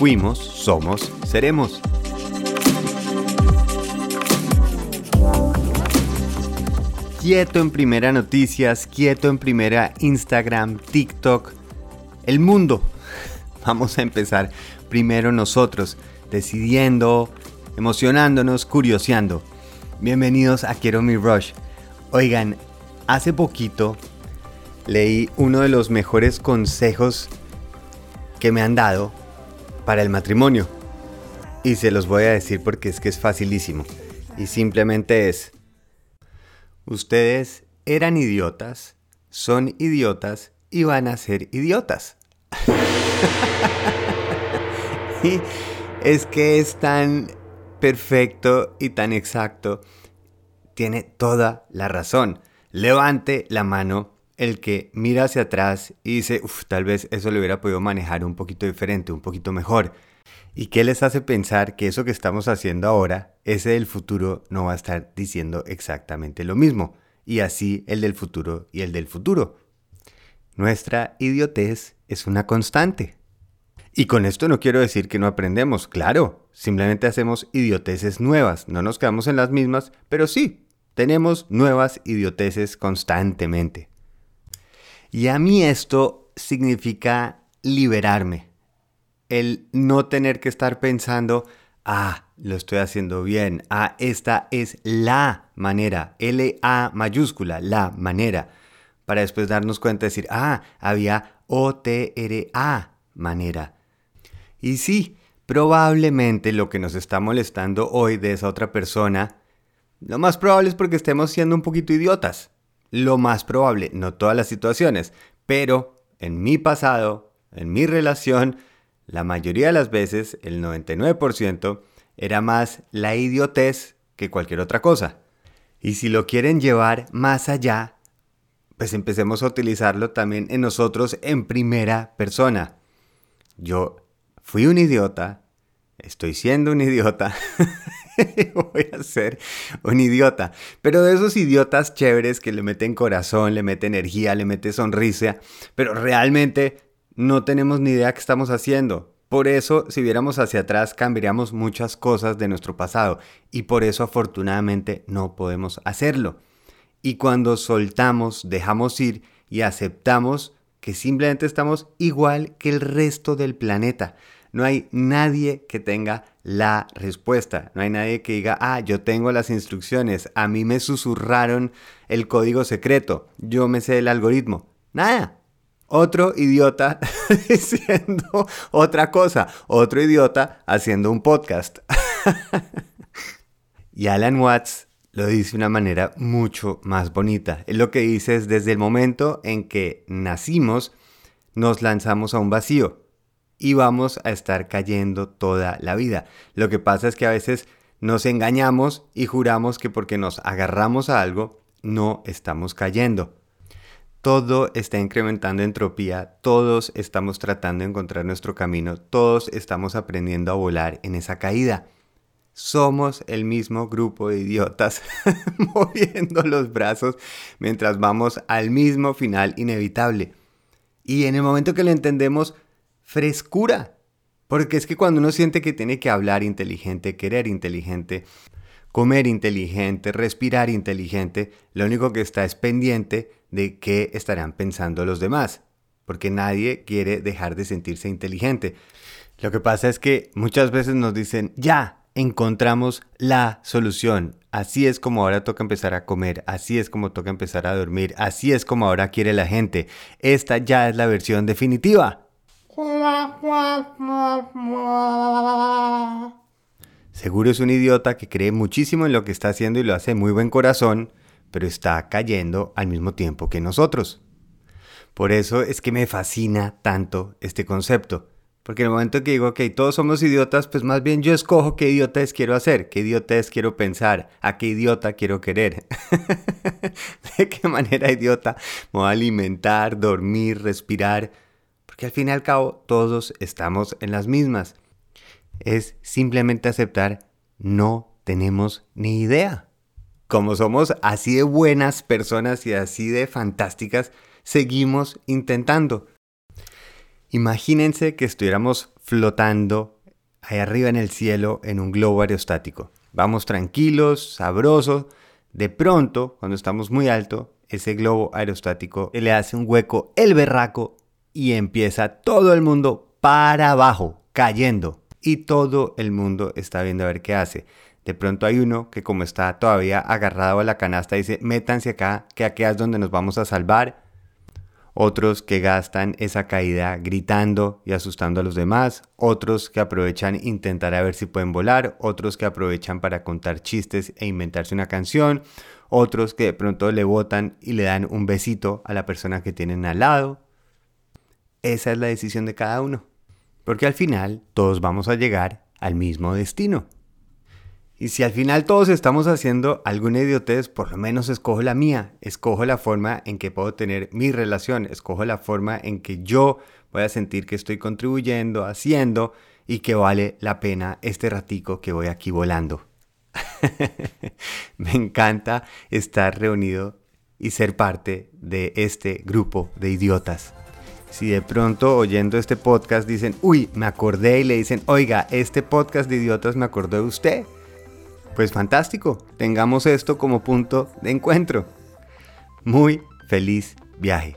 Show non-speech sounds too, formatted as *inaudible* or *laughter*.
Fuimos, somos, seremos. Quieto en primera noticias, quieto en primera Instagram, TikTok, el mundo. *laughs* Vamos a empezar primero nosotros, decidiendo, emocionándonos, curioseando. Bienvenidos a Quiero mi Rush. Oigan, hace poquito leí uno de los mejores consejos que me han dado para el matrimonio. Y se los voy a decir porque es que es facilísimo. Y simplemente es, ustedes eran idiotas, son idiotas y van a ser idiotas. *laughs* y es que es tan perfecto y tan exacto. Tiene toda la razón. Levante la mano el que mira hacia atrás y dice, uff, tal vez eso lo hubiera podido manejar un poquito diferente, un poquito mejor. ¿Y qué les hace pensar que eso que estamos haciendo ahora, ese del futuro, no va a estar diciendo exactamente lo mismo? Y así el del futuro y el del futuro. Nuestra idiotez es una constante. Y con esto no quiero decir que no aprendemos, claro, simplemente hacemos idioteces nuevas, no nos quedamos en las mismas, pero sí, tenemos nuevas idioteces constantemente. Y a mí esto significa liberarme. El no tener que estar pensando, ah, lo estoy haciendo bien, ah, esta es la manera, L-A mayúscula, la manera, para después darnos cuenta de decir, ah, había O-T-R-A manera. Y sí, probablemente lo que nos está molestando hoy de esa otra persona, lo más probable es porque estemos siendo un poquito idiotas. Lo más probable, no todas las situaciones, pero en mi pasado, en mi relación, la mayoría de las veces, el 99%, era más la idiotez que cualquier otra cosa. Y si lo quieren llevar más allá, pues empecemos a utilizarlo también en nosotros en primera persona. Yo fui un idiota, estoy siendo un idiota, *laughs* *laughs* voy a ser un idiota. Pero de esos idiotas chéveres que le meten corazón, le meten energía, le meten sonrisa, pero realmente no tenemos ni idea qué estamos haciendo. Por eso, si viéramos hacia atrás, cambiaríamos muchas cosas de nuestro pasado y por eso afortunadamente no podemos hacerlo. Y cuando soltamos, dejamos ir y aceptamos que simplemente estamos igual que el resto del planeta. No hay nadie que tenga la respuesta. No hay nadie que diga, ah, yo tengo las instrucciones, a mí me susurraron el código secreto, yo me sé el algoritmo. Nada. Otro idiota *laughs* diciendo otra cosa, otro idiota haciendo un podcast. *laughs* y Alan Watts lo dice de una manera mucho más bonita. Él lo que dice es desde el momento en que nacimos, nos lanzamos a un vacío y vamos a estar cayendo toda la vida. Lo que pasa es que a veces nos engañamos y juramos que porque nos agarramos a algo, no estamos cayendo. Todo está incrementando entropía, todos estamos tratando de encontrar nuestro camino, todos estamos aprendiendo a volar en esa caída. Somos el mismo grupo de idiotas *laughs* moviendo los brazos mientras vamos al mismo final inevitable. Y en el momento que lo entendemos, frescura. Porque es que cuando uno siente que tiene que hablar inteligente, querer inteligente, comer inteligente, respirar inteligente, lo único que está es pendiente de qué estarán pensando los demás. Porque nadie quiere dejar de sentirse inteligente. Lo que pasa es que muchas veces nos dicen, ya, encontramos la solución. Así es como ahora toca empezar a comer, así es como toca empezar a dormir, así es como ahora quiere la gente. Esta ya es la versión definitiva. Seguro es un idiota que cree muchísimo en lo que está haciendo y lo hace muy buen corazón, pero está cayendo al mismo tiempo que nosotros. Por eso es que me fascina tanto este concepto. Porque en el momento que digo, que todos somos idiotas, pues más bien yo escojo qué idiotas quiero hacer, qué idiotas quiero pensar, a qué idiota quiero querer. *laughs* de qué manera idiota me voy a alimentar, dormir, respirar que al fin y al cabo todos estamos en las mismas. Es simplemente aceptar no tenemos ni idea. Como somos así de buenas personas y así de fantásticas, seguimos intentando. Imagínense que estuviéramos flotando ahí arriba en el cielo en un globo aerostático. Vamos tranquilos, sabrosos. De pronto, cuando estamos muy alto, ese globo aerostático le hace un hueco el berraco y empieza todo el mundo para abajo, cayendo. Y todo el mundo está viendo a ver qué hace. De pronto hay uno que como está todavía agarrado a la canasta dice, métanse acá, que aquí es donde nos vamos a salvar. Otros que gastan esa caída gritando y asustando a los demás. Otros que aprovechan intentar a ver si pueden volar. Otros que aprovechan para contar chistes e inventarse una canción. Otros que de pronto le botan y le dan un besito a la persona que tienen al lado. Esa es la decisión de cada uno. Porque al final todos vamos a llegar al mismo destino. Y si al final todos estamos haciendo alguna idiotez, por lo menos escojo la mía, escojo la forma en que puedo tener mi relación, escojo la forma en que yo voy a sentir que estoy contribuyendo, haciendo y que vale la pena este ratico que voy aquí volando. *laughs* Me encanta estar reunido y ser parte de este grupo de idiotas. Si de pronto oyendo este podcast dicen, uy, me acordé y le dicen, oiga, este podcast de idiotas me acordó de usted, pues fantástico, tengamos esto como punto de encuentro. Muy feliz viaje.